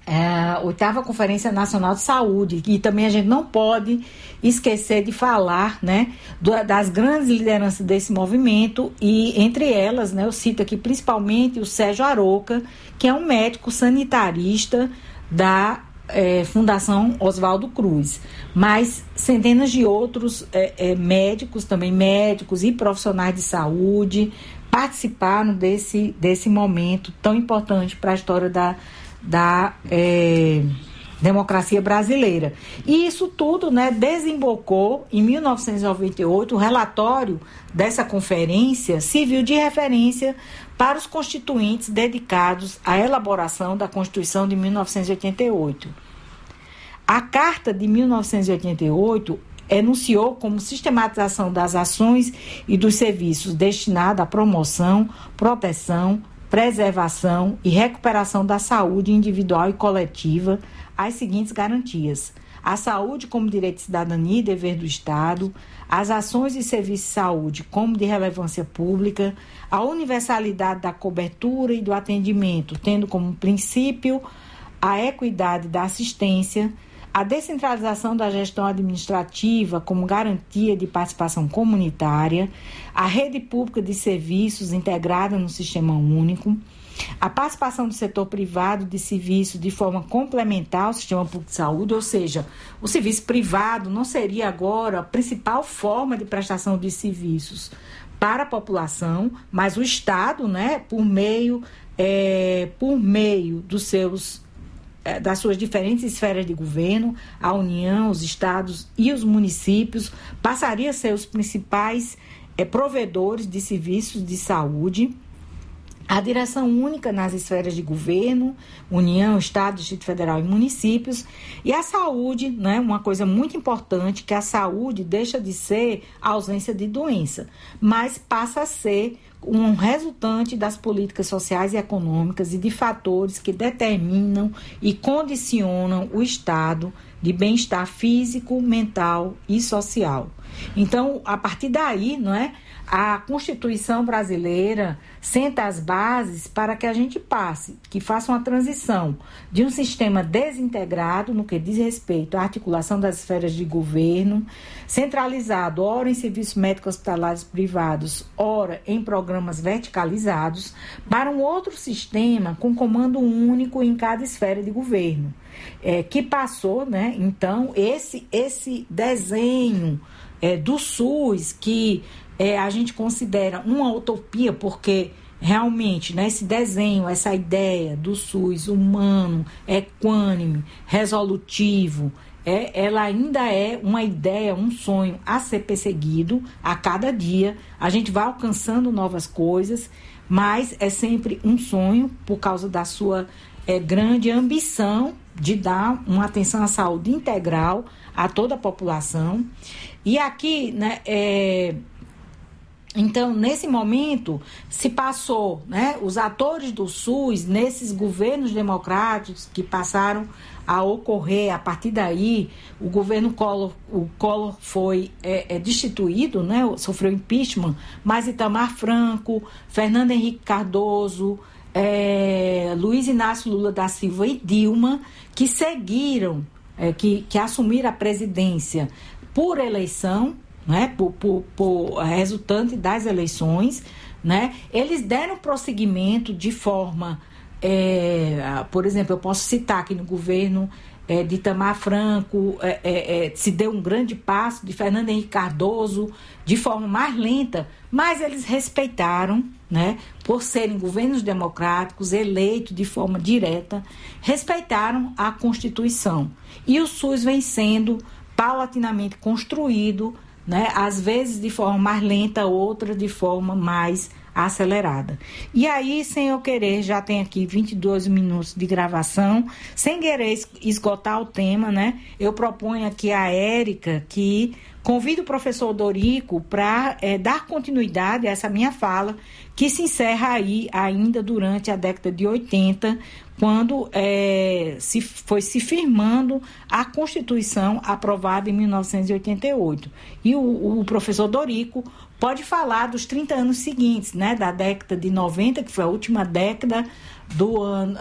é, oitava Conferência Nacional de Saúde, e também a gente não pode esquecer de falar né, das grandes lideranças desse movimento, e entre elas, né, eu cito aqui principalmente o Sérgio Aroca, que é um médico sanitarista da é, Fundação Oswaldo Cruz, mas centenas de outros é, é, médicos, também médicos e profissionais de saúde, participaram desse, desse momento tão importante para a história da da é, democracia brasileira. E isso tudo né, desembocou em 1998 o relatório dessa conferência civil de referência para os constituintes dedicados à elaboração da Constituição de 1988. A Carta de 1988 enunciou como sistematização das ações e dos serviços destinados à promoção, proteção, preservação e recuperação da saúde individual e coletiva as seguintes garantias: a saúde como direito de cidadania e dever do Estado, as ações e serviços de saúde como de relevância pública, a universalidade da cobertura e do atendimento, tendo como princípio a equidade da assistência, a descentralização da gestão administrativa como garantia de participação comunitária, a rede pública de serviços integrada no sistema único, a participação do setor privado de serviços de forma complementar ao sistema público de saúde, ou seja, o serviço privado não seria agora a principal forma de prestação de serviços para a população, mas o Estado, né, por meio, é, por meio dos seus das suas diferentes esferas de governo, a União, os estados e os municípios, passaria a ser os principais é, provedores de serviços de saúde. A direção única nas esferas de governo, União, Estado, Distrito Federal e municípios. E a saúde, né, uma coisa muito importante, que a saúde deixa de ser a ausência de doença, mas passa a ser um resultante das políticas sociais e econômicas e de fatores que determinam e condicionam o estado de bem-estar físico, mental e social. Então, a partir daí, não é? A Constituição brasileira senta as bases para que a gente passe, que faça uma transição de um sistema desintegrado no que diz respeito à articulação das esferas de governo, centralizado, ora em serviços médicos hospitalares privados, ora em programas verticalizados, para um outro sistema com comando único em cada esfera de governo, é, que passou, né? Então, esse, esse desenho é, do SUS que é, a gente considera uma utopia, porque realmente né, esse desenho, essa ideia do SUS humano, equânime, resolutivo, é, ela ainda é uma ideia, um sonho a ser perseguido a cada dia. A gente vai alcançando novas coisas, mas é sempre um sonho por causa da sua é, grande ambição de dar uma atenção à saúde integral a toda a população. E aqui, né, é, então, nesse momento, se passou, né, os atores do SUS, nesses governos democráticos que passaram a ocorrer, a partir daí, o governo Collor, o Collor foi é, é, destituído, né, sofreu impeachment, mas Itamar Franco, Fernando Henrique Cardoso, é, Luiz Inácio Lula da Silva e Dilma, que seguiram, é, que, que assumiram a presidência por eleição, né, por, por, por resultante das eleições, né, eles deram prosseguimento de forma, é, por exemplo, eu posso citar aqui no governo é, de Itamar Franco, é, é, é, se deu um grande passo, de Fernando Henrique Cardoso, de forma mais lenta, mas eles respeitaram, né, por serem governos democráticos, eleitos de forma direta, respeitaram a Constituição. E o SUS vem sendo paulatinamente construído né? Às vezes de forma mais lenta, outra de forma mais acelerada. E aí, sem eu querer, já tem aqui 22 minutos de gravação, sem querer esgotar o tema, né? Eu proponho aqui a Érica que convide o professor Dorico para é, dar continuidade a essa minha fala, que se encerra aí ainda durante a década de 80, quando é, se foi se firmando a Constituição aprovada em 1988. E o, o, professor Dorico pode falar dos 30 anos seguintes, né, da década de 90, que foi a última década do, ano,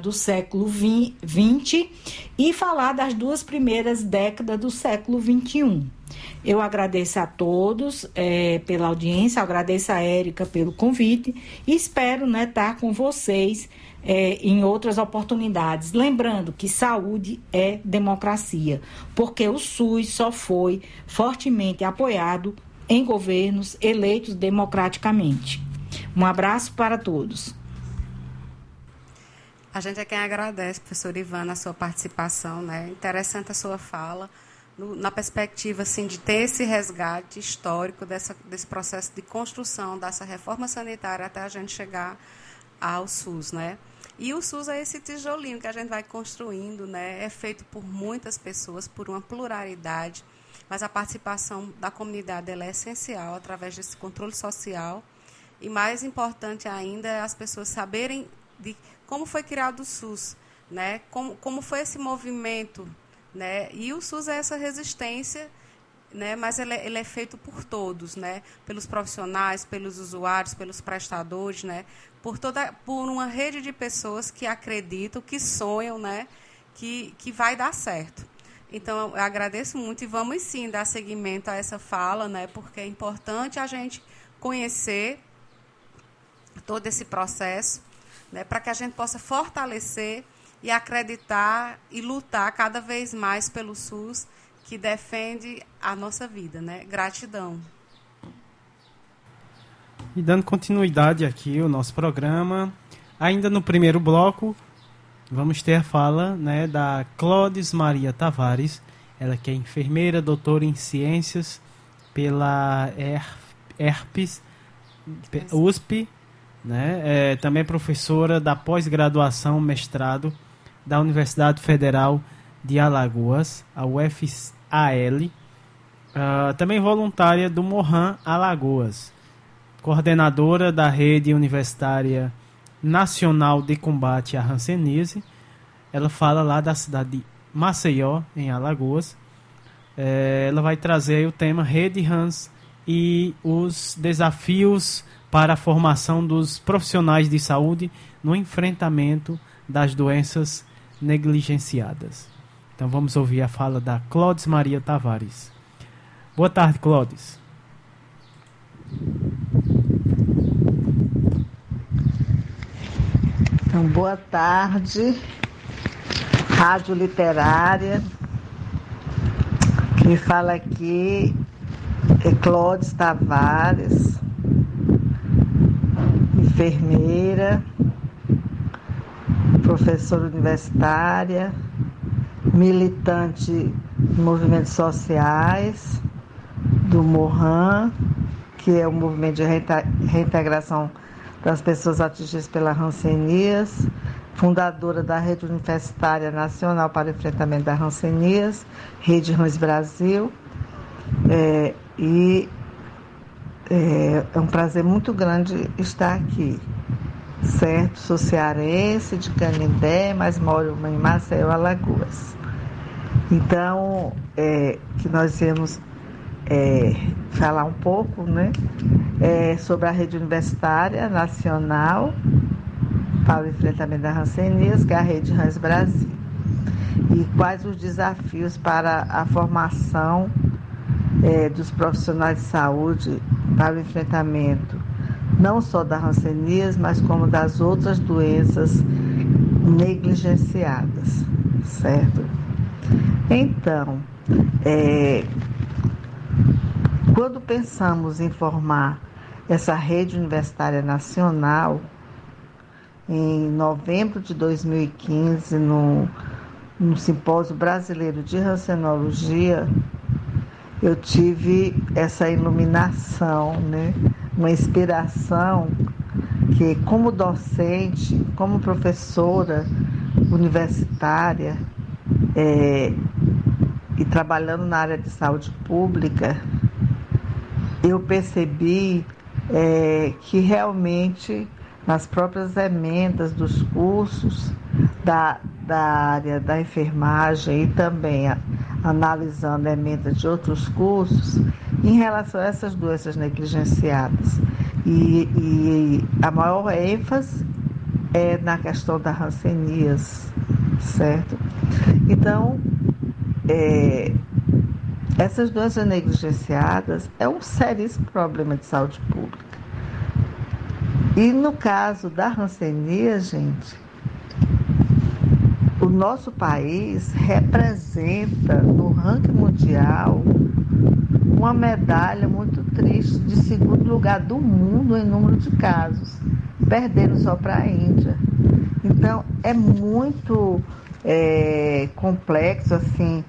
do século 20, e falar das duas primeiras décadas do século 21. Eu agradeço a todos é, pela audiência, agradeço a Érica pelo convite e espero né, estar com vocês é, em outras oportunidades. Lembrando que saúde é democracia, porque o SUS só foi fortemente apoiado em governos eleitos democraticamente. Um abraço para todos.
A gente é quem agradece, professor Ivan, a sua participação, né? Interessante a sua fala, no, na perspectiva assim, de ter esse resgate histórico dessa, desse processo de construção dessa reforma sanitária até a gente chegar ao SUS, né? E o SUS é esse tijolinho que a gente vai construindo, né? É feito por muitas pessoas, por uma pluralidade, mas a participação da comunidade é essencial através desse controle social. E mais importante ainda é as pessoas saberem de como foi criado o SUS, né? Como, como foi esse movimento, né? E o SUS é essa resistência né? mas ele é, ele é, feito por todos, né? pelos profissionais, pelos usuários, pelos prestadores, né? Por, toda, por uma rede de pessoas que acreditam, que sonham né? que, que vai dar certo. Então, eu agradeço muito e vamos sim dar seguimento a essa fala, né? porque é importante a gente conhecer todo esse processo né? para que a gente possa fortalecer e acreditar e lutar cada vez mais pelo SUS que defende a nossa vida, né? Gratidão.
E dando continuidade aqui ao nosso programa, ainda no primeiro bloco, vamos ter a fala né, da Clodes Maria Tavares, ela que é enfermeira, doutora em ciências pela HERPES, USP, né? É, também professora da pós-graduação, mestrado da Universidade Federal de Alagoas, a UFC, AL, uh, ah, também voluntária do Mohan Alagoas, coordenadora da Rede Universitária Nacional de Combate à Hanseníase. Ela fala lá da cidade de Maceió, em Alagoas. É, ela vai trazer o tema Rede Hans e os desafios para a formação dos profissionais de saúde no enfrentamento das doenças negligenciadas. Então vamos ouvir a fala da Clodes Maria Tavares. Boa tarde, Clodes.
Então, boa tarde, Rádio Literária. Quem fala aqui é Clodes Tavares, enfermeira, professora universitária militante de movimentos sociais, do MORRAN, que é o movimento de reintegração das pessoas atingidas pela rancenias, fundadora da Rede Universitária Nacional para o Enfrentamento da Rancenias, Rede Rãs Brasil. É, e é, é um prazer muito grande estar aqui certo? Sou cearense, de Canindé, mas moro em Maceió, Alagoas. Então, é, que nós íamos é, falar um pouco né, é, sobre a rede universitária nacional para o enfrentamento da rancenias, que é a Rede Rãs Brasil. E quais os desafios para a formação é, dos profissionais de saúde para o enfrentamento não só da rancenias, mas como das outras doenças negligenciadas, certo? Então, é, quando pensamos em formar essa rede universitária nacional, em novembro de 2015, no, no Simpósio Brasileiro de Rancenologia, eu tive essa iluminação, né? uma inspiração que, como docente, como professora universitária é, e trabalhando na área de saúde pública, eu percebi é, que realmente nas próprias emendas dos cursos da, da área da enfermagem e também a, analisando emendas de outros cursos, em relação a essas doenças negligenciadas. E, e a maior ênfase é na questão da rancenias, certo? Então, é, essas doenças negligenciadas é um seríssimo problema de saúde pública. E no caso da rancenia, gente, o nosso país representa no ranking mundial uma medalha muito triste de segundo lugar do mundo em número de casos, perdendo só para a Índia. Então é muito é, complexo assim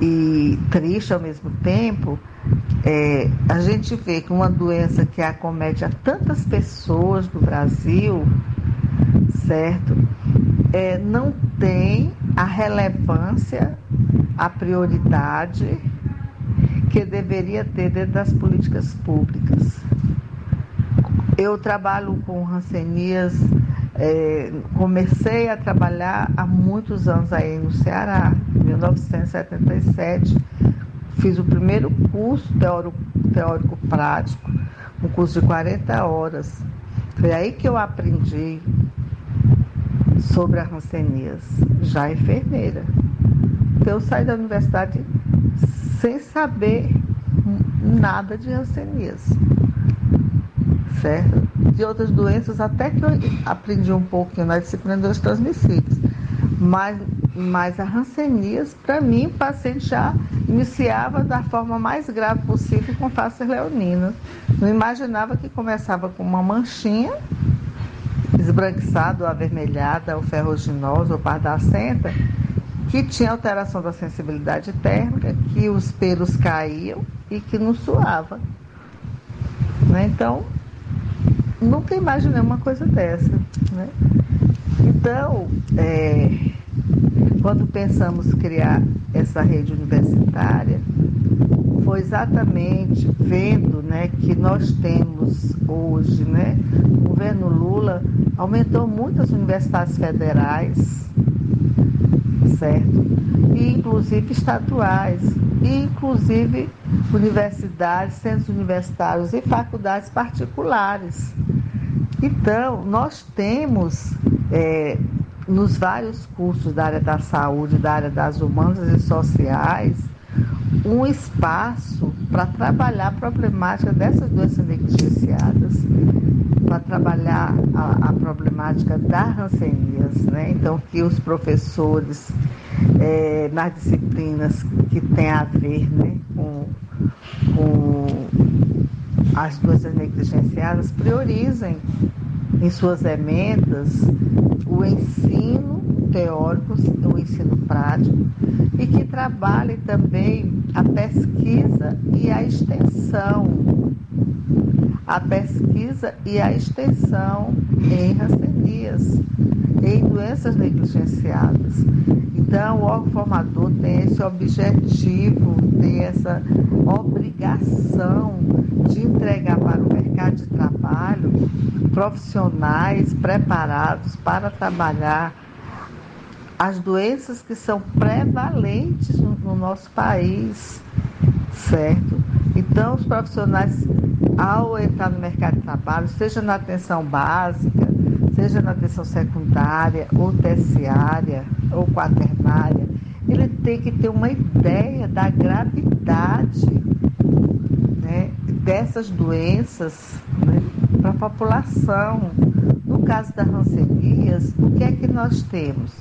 e triste ao mesmo tempo. É, a gente vê que uma doença que acomete a tantas pessoas do Brasil, certo? É, não tem a relevância, a prioridade que deveria ter dentro das políticas públicas. Eu trabalho com rancenias, é, comecei a trabalhar há muitos anos aí no Ceará, em 1977. Fiz o primeiro curso teórico, teórico prático, um curso de 40 horas. Foi aí que eu aprendi sobre a rancenias, já enfermeira. Então eu saí da universidade sem saber nada de rancenias, certo? De outras doenças, até que eu aprendi um pouquinho na disciplina dos transmissíveis. Mas, mas a rancenias, para mim, o paciente já iniciava da forma mais grave possível com face leonina. Não imaginava que começava com uma manchinha esbranquiçada, ou avermelhada, ou ferruginosa, ou pardacenta, que tinha alteração da sensibilidade térmica, que os pelos caíam e que não suava. Né? Então, nunca imaginei uma coisa dessa. Né? Então, é, quando pensamos criar essa rede universitária, foi exatamente vendo né, que nós temos hoje, né, o governo Lula aumentou muito as universidades federais, certo? E inclusive estaduais, e inclusive universidades, centros universitários e faculdades particulares. Então, nós temos é, nos vários cursos da área da saúde, da área das humanas e sociais, um espaço para trabalhar a problemática dessas doenças negligenciadas, para trabalhar a, a, problemática das rancenias, né? Então, que os professores, é, nas disciplinas que têm a ver né, com, com as doenças negligenciadas, priorizem em suas emendas o ensino teórico, o ensino prático, e que trabalhe também a pesquisa e a extensão a pesquisa e a extensão em rancenias, em doenças negligenciadas. Então, o órgão formador tem esse objetivo, tem essa obrigação de entregar para o mercado de trabalho profissionais preparados para trabalhar as doenças que são prevalentes no, no nosso país, certo? Então, os profissionais, ao entrar no mercado de trabalho, seja na atenção básica, seja na atenção secundária ou terciária ou quaternária, ele tem que ter uma ideia da gravidade né, dessas doenças né, para a população. No caso das rancenias, o que é que nós temos?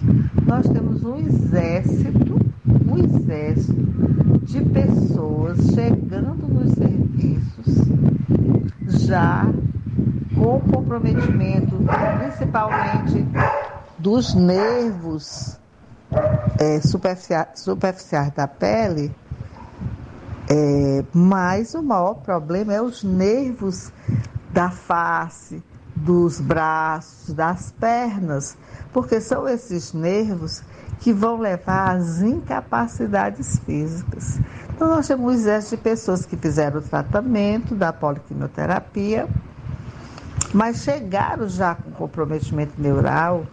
Nós temos um exército, um exército de pessoas chegando nos serviços já com comprometimento, principalmente dos nervos é, superficiais, superficiais da pele, é, mas o maior problema é os nervos da face, dos braços, das pernas, porque são esses nervos que vão levar às incapacidades físicas. Então, nós temos um exército de pessoas que fizeram o tratamento da poliquimioterapia, mas chegaram já com comprometimento neural,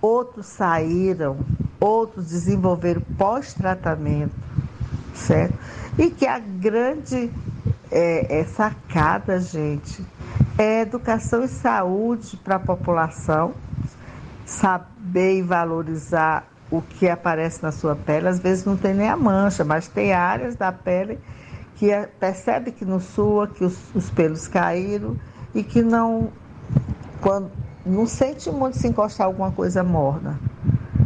outros saíram, outros desenvolveram pós-tratamento, certo? E que a grande é, é sacada, gente, é educação e saúde para a população, saber e valorizar o que aparece na sua pele. Às vezes não tem nem a mancha, mas tem áreas da pele que é, percebe que não sua, que os, os pelos caíram e que não, quando, não sente muito se encostar alguma coisa morna.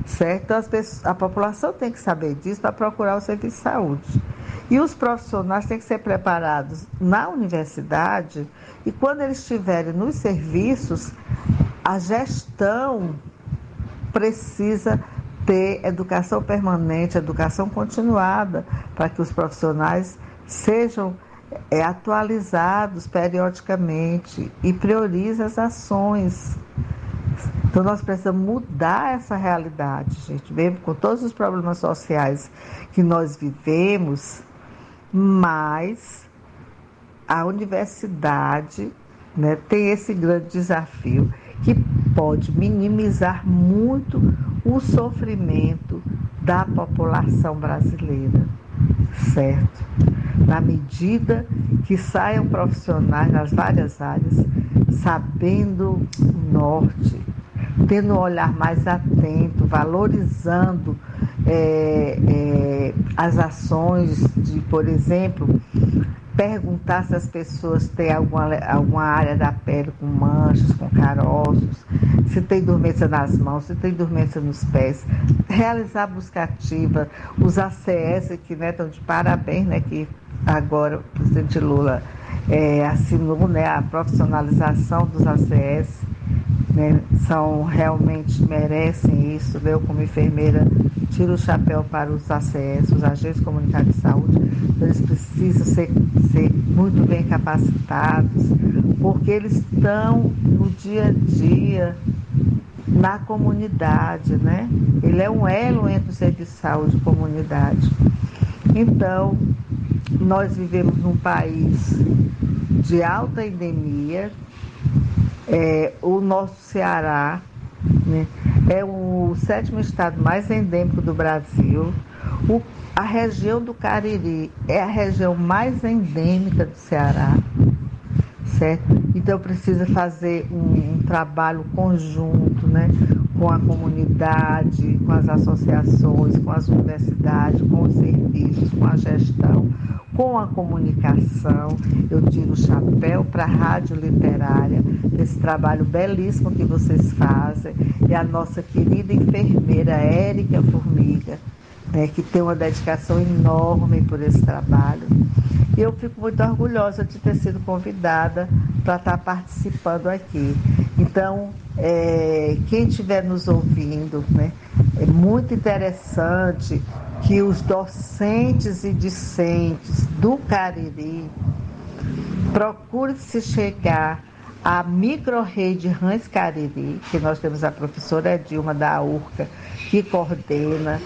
Certo? Então, pessoas, a população tem que saber disso para procurar o serviço de saúde. E os profissionais têm que ser preparados na universidade e quando eles estiverem nos serviços, a gestão precisa ter educação permanente, educação continuada, para que os profissionais sejam é, atualizados periodicamente e priorizem as ações. Então nós precisamos mudar essa realidade, gente, mesmo com todos os problemas sociais que nós vivemos, mas a universidade né, tem esse grande desafio que pode minimizar muito o sofrimento da população brasileira, certo? Na medida que saiam profissionais nas várias áreas, sabendo o norte, tendo um olhar mais atento, valorizando é, é, as ações de, por exemplo, perguntar se as pessoas têm alguma, alguma área da pele com manchas, com caroços, se tem dormência nas mãos, se tem dormência nos pés, realizar busca ativa, os ACS que né, estão de parabéns, né, que agora o presidente Lula é, assinou né, a profissionalização dos ACS, né, são realmente merecem isso. Eu como enfermeira tiro o chapéu para os ACS, os agentes comunitários de saúde, eles precisam ser, ser muito bem capacitados, porque eles estão no dia a dia na comunidade, né? Ele é um elo entre o serviço de saúde e comunidade. Então, nós vivemos num país de alta endemia, é, o nosso Ceará né, é o sétimo estado mais endêmico do Brasil. O, a região do Cariri é a região mais endêmica do Ceará certo? Então precisa fazer um, um, trabalho conjunto, né? Com a comunidade, com as associações, com as universidades, com os serviços, com a comunicação. Eu tiro o chapéu para a Rádio Literária, esse trabalho belíssimo que vocês fazem, e a nossa querida enfermeira Érica Formiga, né, que tem uma dedicação enorme por esse trabalho. E eu fico muito orgulhosa de ter sido convidada para estar participando aqui. Então, é, quem estiver nos ouvindo, né, é muito interessante que os docentes e discentes do Cariri procure-se chegar à micro-rede Rãs Cariri, que nós temos a professora Dilma da URCA, que coordena.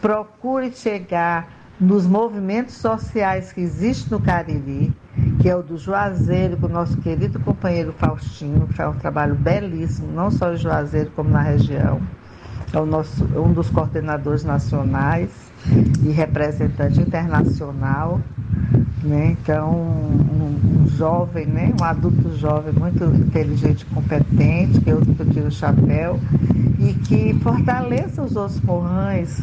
Procure chegar nos movimentos sociais que existem no Cariri, que é o do Juazeiro, com o nosso querido companheiro Faustino, que faz um trabalho belíssimo, não só em Juazeiro, como na região. É o nosso, um dos coordenadores nacionais e representante internacional. Né? Então, um, um, jovem, né? um adulto jovem muito inteligente competente, que eu, eu tiro o chapéu, e que fortaleça os outros morrães,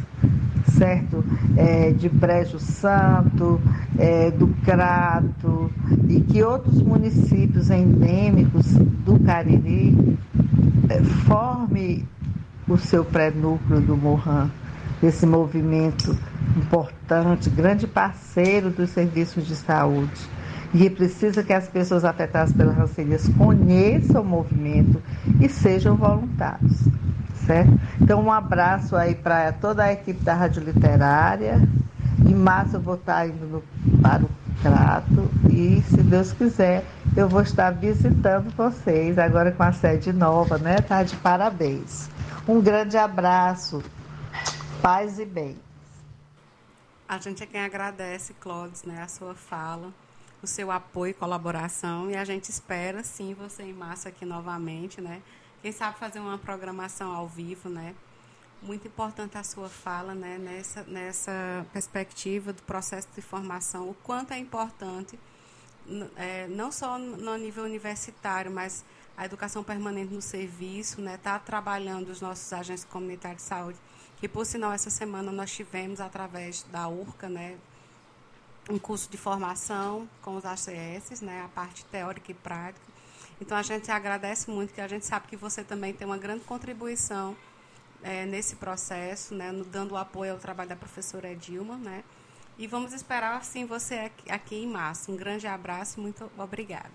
certo? É, de Brejo Santo, é, do Crato, e que outros municípios endêmicos do Cariri é, forme o seu pré-núcleo do Morran, desse movimento importante, grande parceiro dos serviços de saúde. E precisa que as pessoas afetadas pelas rancerias conheçam o movimento e sejam voluntários. Certo? Então, um abraço aí para toda a equipe da Rádio Literária. Em março eu vou estar indo no, para o Crato e, se Deus quiser, eu vou estar visitando vocês agora com a sede nova, né? Tá de parabéns. Um grande abraço, paz e bem.
A gente é quem agradece, Clóvis, né, a sua fala, o seu apoio e colaboração. E a gente espera, sim, você em massa aqui novamente, né? Quem sabe fazer uma programação ao vivo, né? Muito importante a sua fala, né? Nessa, nessa perspectiva do processo de formação, o quanto é importante, é, não só no nível universitário, mas a educação permanente no serviço, né? Está trabalhando os nossos agentes comunitários de saúde que por sinal essa semana nós tivemos através da URCA, né, um curso de formação com os ACS, né, a parte teórica e prática. Então a gente agradece muito, que a gente sabe que você também tem uma grande contribuição é, nesse processo, né, no, dando apoio ao trabalho da professora Edilma, né, e vamos esperar assim você aqui, aqui em março. Um grande abraço e muito obrigada.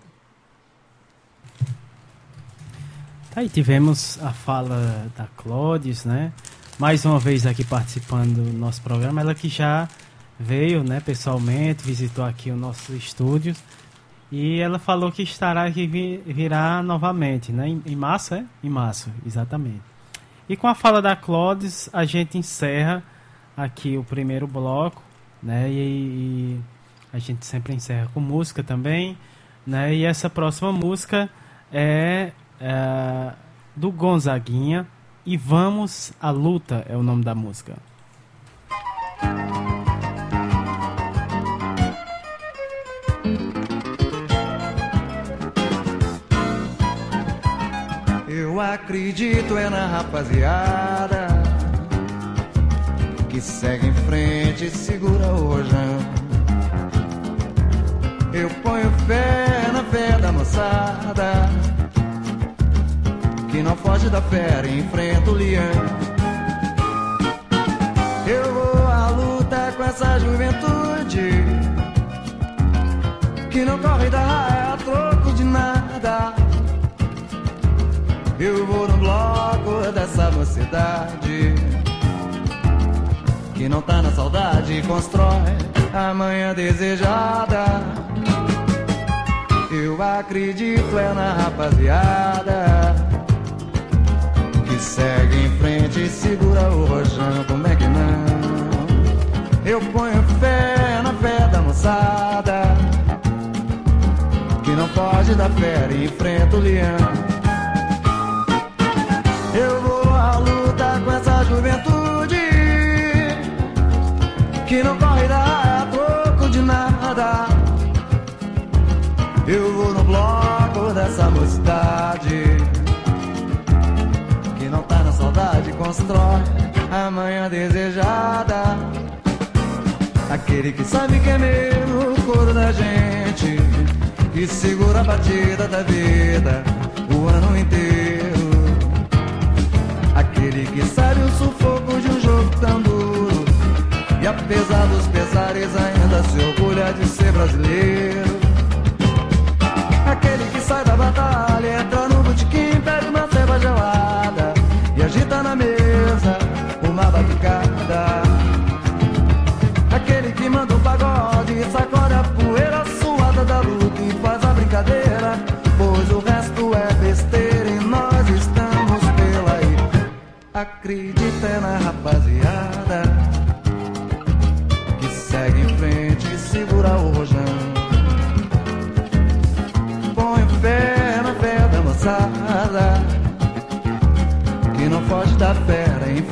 Aí tivemos a fala da Clodes, né? Mais uma vez aqui participando do nosso programa. Ela que já veio, né, pessoalmente, visitou aqui o nosso estúdio e ela falou que estará aqui virá novamente, né, em, março, é? Em março, exatamente. E com a fala da Clodes, a gente encerra aqui o primeiro bloco, né, e, e a gente sempre encerra com música também, né, e essa próxima música é, é do Gonzaguinha, e Vamos à Luta é o nome da música.
Eu acredito é na rapaziada que segue em frente e segura rojão. Eu ponho fé na fé da moçada que não foge da fera e enfrenta o leão. Eu vou à luta com essa juventude que não corre da raia a troco de nada. Eu vou no bloco dessa mocidade que não tá na saudade constrói a manhã desejada. Eu acredito é na rapaziada segue em frente e segura o rojão, como é que não? Eu ponho fé na fé da moçada que não pode dar fé e enfrenta o leão. Eu vou à luta com essa juventude que não corre da troco de nada. Eu vou no bloco dessa mocidade saudade constrói a manhã desejada. Aquele que sabe que é meu o coro da gente, que segura a batida da vida o ano inteiro. Aquele que sabe o sufoco de um jogo tão duro, e apesar dos pesares ainda se orgulha de ser brasileiro. Aquele que sai da batalha, mesa